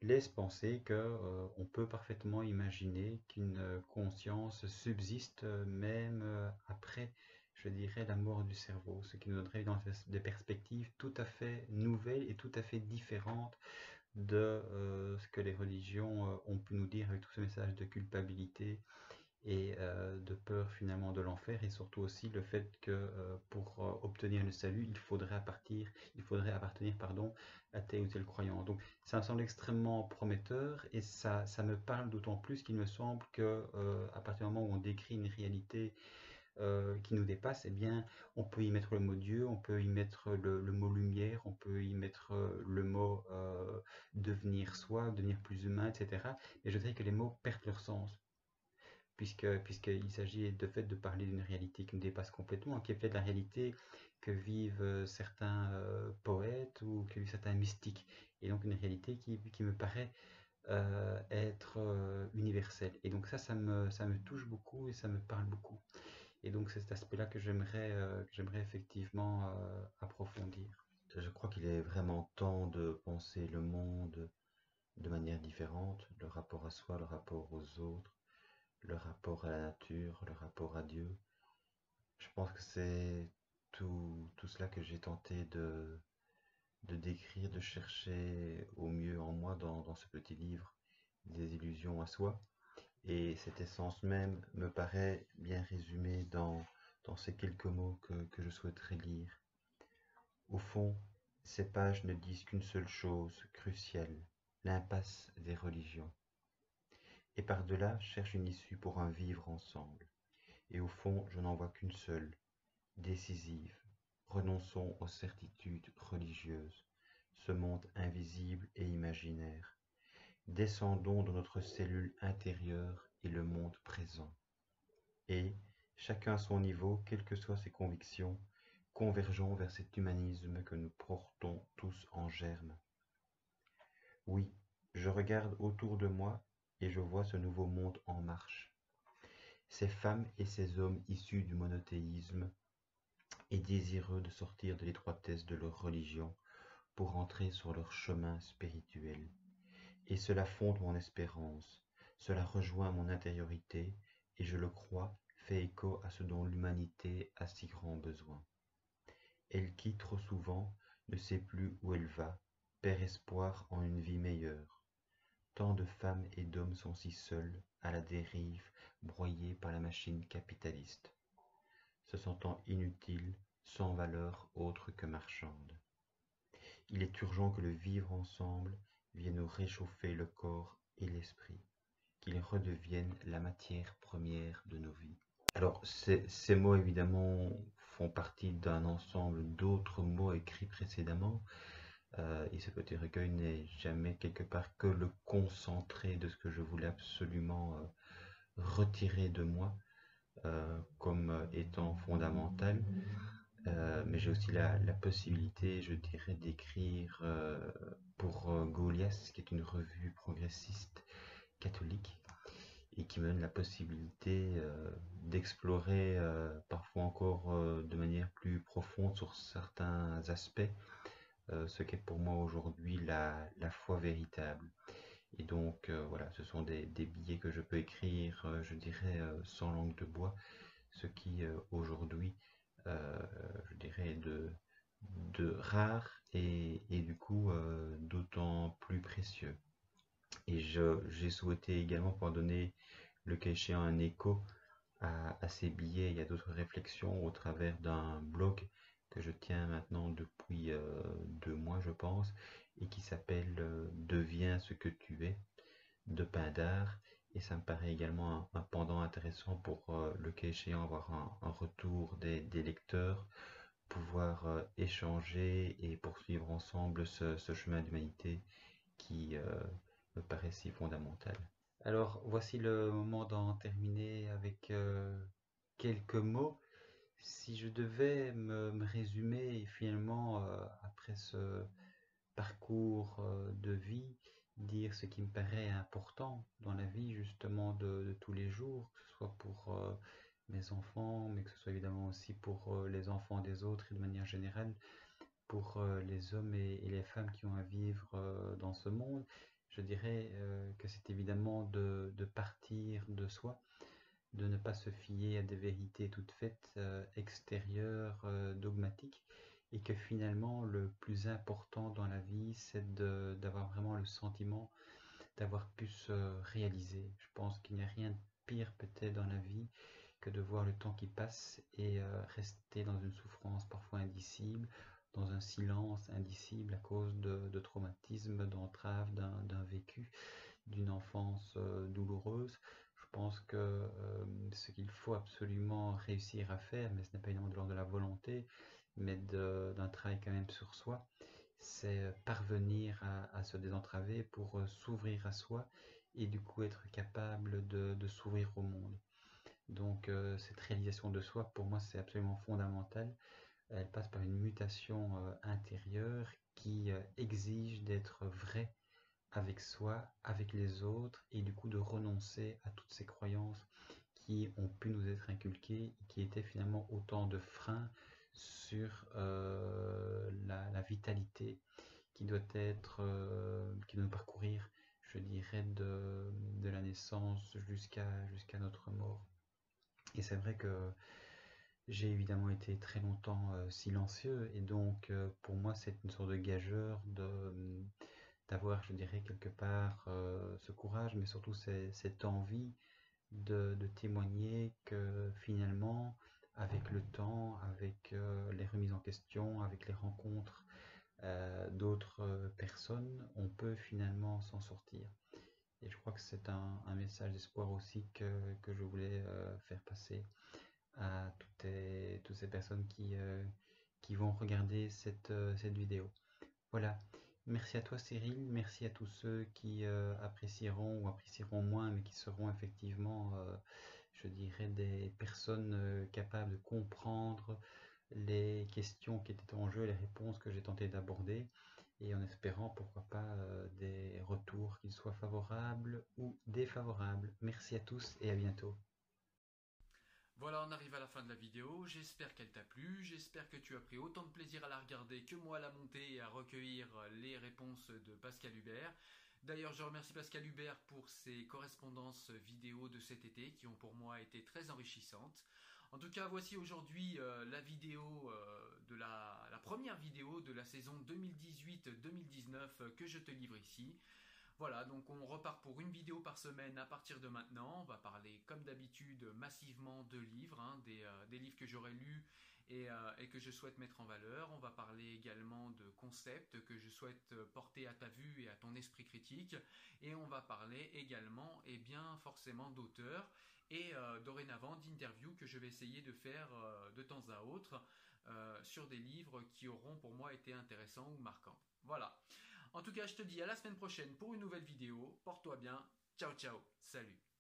laisse penser que euh, on peut parfaitement imaginer qu'une euh, conscience subsiste euh, même après, je dirais, la mort du cerveau, ce qui nous donnerait des perspectives tout à fait nouvelles et tout à fait différentes de ce que les religions ont pu nous dire avec tout ce message de culpabilité et euh, de peur finalement de l'enfer et surtout aussi le fait que euh, pour euh, obtenir le salut il faudrait appartenir il faudrait appartenir pardon à tel ou tel croyant. Donc ça me semble extrêmement prometteur et ça ça me parle d'autant plus qu'il me semble que à partir du moment où on décrit une réalité qui nous dépasse, eh bien, on peut y mettre le mot Dieu, on peut y mettre le, mot lumière, on peut y mettre le mot devenir soi, devenir plus humain, etc. Et je dirais que les mots perdent leur sens puisqu'il s'agit de fait de parler d'une réalité qui nous dépasse complètement, qui est peut-être la réalité que vivent euh, certains euh, poètes ou que vivent certains mystiques, et donc une réalité qui, me paraît euh, être universelle. Et donc ça, ça me, ça me touche beaucoup et ça me parle beaucoup. Et donc c'est cet aspect-là que j'aimerais j'aimerais effectivement approfondir. Je crois qu'il est vraiment temps de penser le monde de manière différente, le rapport à soi, le rapport aux autres, le rapport à la nature, le rapport à Dieu. Je pense que c'est tout, tout cela que j'ai tenté de, de décrire, de chercher au mieux en moi dans, ce petit livre des illusions à soi. Et cette essence même me paraît bien résumée dans, ces quelques mots que, que je souhaiterais lire. Au fond, ces pages ne disent qu'une seule chose cruciale, l'impasse des religions. Et par-delà cherche une issue pour un vivre ensemble. Et au fond, je n'en vois qu'une seule, décisive, renonçons aux certitudes religieuses, ce monde invisible et imaginaire. Descendons dans notre cellule intérieure et le monde présent. Et, chacun à son niveau, quelles que soient ses convictions, convergeons vers cet humanisme que nous portons tous en germe. Oui, je regarde autour de moi et je vois ce nouveau monde en marche. Ces femmes et ces hommes issus du monothéisme et désireux de sortir de l'étroitesse de leur religion pour entrer sur leur chemin spirituel. Et cela fonde mon espérance, cela rejoint mon intériorité, et je le crois, fait écho à ce dont l'humanité a si grand besoin. Elle qui trop souvent ne sait plus où elle va, perd espoir en une vie meilleure. Tant de femmes et d'hommes sont si seuls, à la dérive, broyés par la machine capitaliste se sentant inutile, sans valeur autre que marchande. Il est urgent que le vivre ensemble vienne nous réchauffer le corps et l'esprit, qu'il redevienne la matière première de nos vies. Alors, ces, ces mots, évidemment, font partie d'un ensemble d'autres mots écrits précédemment, euh, et ce petit recueil n'est jamais quelque part que le concentré de ce que je voulais absolument euh, retirer de moi. Euh, comme étant fondamental. Euh, mais j'ai aussi la, possibilité, je dirais, d'écrire euh, pour Goliath, qui est une revue progressiste catholique, et qui me donne la possibilité d'explorer parfois encore de manière plus profonde sur certains aspects ce qu'est pour moi aujourd'hui la, foi véritable. Et donc, euh, voilà, ce sont des, billets que je peux écrire, euh, je dirais, euh, sans langue de bois, ce qui aujourd'hui, je dirais, de, de rare et, du coup d'autant plus précieux. Et j'ai souhaité également pouvoir donner le cas échéant un écho à, à, ces billets. Il y a d'autres réflexions au travers d'un blog que je tiens maintenant depuis deux mois, je pense, et qui s'appelle euh, Deviens ce que tu es de Pindar. Et ça me paraît également un, pendant intéressant pour euh, le cas échéant avoir un, retour des, lecteurs, pouvoir euh, échanger et poursuivre ensemble ce, chemin d'humanité qui me paraît si fondamental. Alors voici le moment d'en terminer avec quelques mots. Si je devais me, me résumer finalement après ce, parcours euh, de vie, dire ce qui me paraît important dans la vie justement de, tous les jours, que ce soit pour euh, mes enfants, mais que ce soit évidemment aussi pour euh, les enfants des autres et de manière générale, pour les hommes et, les femmes qui ont à vivre dans ce monde. Je dirais que c'est évidemment de, de, partir de soi, de ne pas se fier à des vérités toutes faites, extérieures, dogmatiques, et que finalement le plus important dans la vie c'est d'avoir vraiment le sentiment d'avoir pu se réaliser. Je pense qu'il n'y a rien de pire peut-être dans la vie que de voir le temps qui passe et euh, rester dans une souffrance parfois indicible, dans un silence indicible à cause de, traumatismes, d'entraves, d'un vécu, d'une enfance euh, douloureuse. Je pense que euh, ce qu'il faut absolument réussir à faire, mais ce n'est pas évidemment de l'ordre de la volonté, mais d'un travail quand même sur soi, c'est parvenir à, se désentraver pour euh, s'ouvrir à soi et du coup être capable de, s'ouvrir au monde. Donc euh, cette réalisation de soi, pour moi, c'est absolument fondamental. Elle passe par une mutation euh, intérieure qui exige d'être vrai avec soi, avec les autres, et du coup de renoncer à toutes ces croyances qui ont pu nous être inculquées, qui étaient finalement autant de freins sur euh, la, vitalité qui doit être, euh, qui doit nous parcourir, je dirais, de, la naissance jusqu'à jusqu'à notre mort. Et c'est vrai que J'ai évidemment été très longtemps silencieux et donc pour moi c'est une sorte de gageur de d'avoir, je dirais, quelque part ce courage, mais surtout cette envie de, témoigner que finalement, avec le temps, avec les remises en question, avec les rencontres d'autres personnes, on peut finalement s'en sortir. Et je crois que c'est un, message d'espoir aussi que, je voulais faire passer à toutes, ces personnes qui, euh, qui vont regarder cette, euh, cette vidéo. Voilà. Merci à toi Cyril, merci à tous ceux qui euh, apprécieront ou apprécieront moins, mais qui seront effectivement, je dirais, des personnes capables de comprendre les questions qui étaient en jeu, les réponses que j'ai tenté d'aborder, et en espérant, pourquoi pas, des retours, qu'ils soient favorables ou défavorables. Merci à tous et à bientôt. Voilà, on arrive à la fin de la vidéo. J'espère qu'elle t'a plu. J'espère que tu as pris autant de plaisir à la regarder que moi à la monter et à recueillir les réponses de Pascal Hubert. D'ailleurs, je remercie Pascal Hubert pour ses correspondances vidéo de cet été qui ont pour moi été très enrichissantes. En tout cas, voici aujourd'hui euh, la euh, de la, première vidéo de la saison 2018-2019 que je te livre ici. Voilà, donc on repart pour une vidéo par semaine à partir de maintenant. On va parler comme d'habitude massivement de livres, hein, euh, des, livres que j'aurais lus euh, et, que je souhaite mettre en valeur. On va parler également de concepts que je souhaite porter à ta vue et à ton esprit critique. Et on va parler également, et bien forcément, d'auteurs et euh, dorénavant d'interviews que je vais essayer de faire de temps à autre sur des livres qui auront pour moi été intéressants ou marquants. Voilà. En tout cas, je te dis à la semaine prochaine pour une nouvelle vidéo. Porte-toi bien. Ciao, ciao. Salut.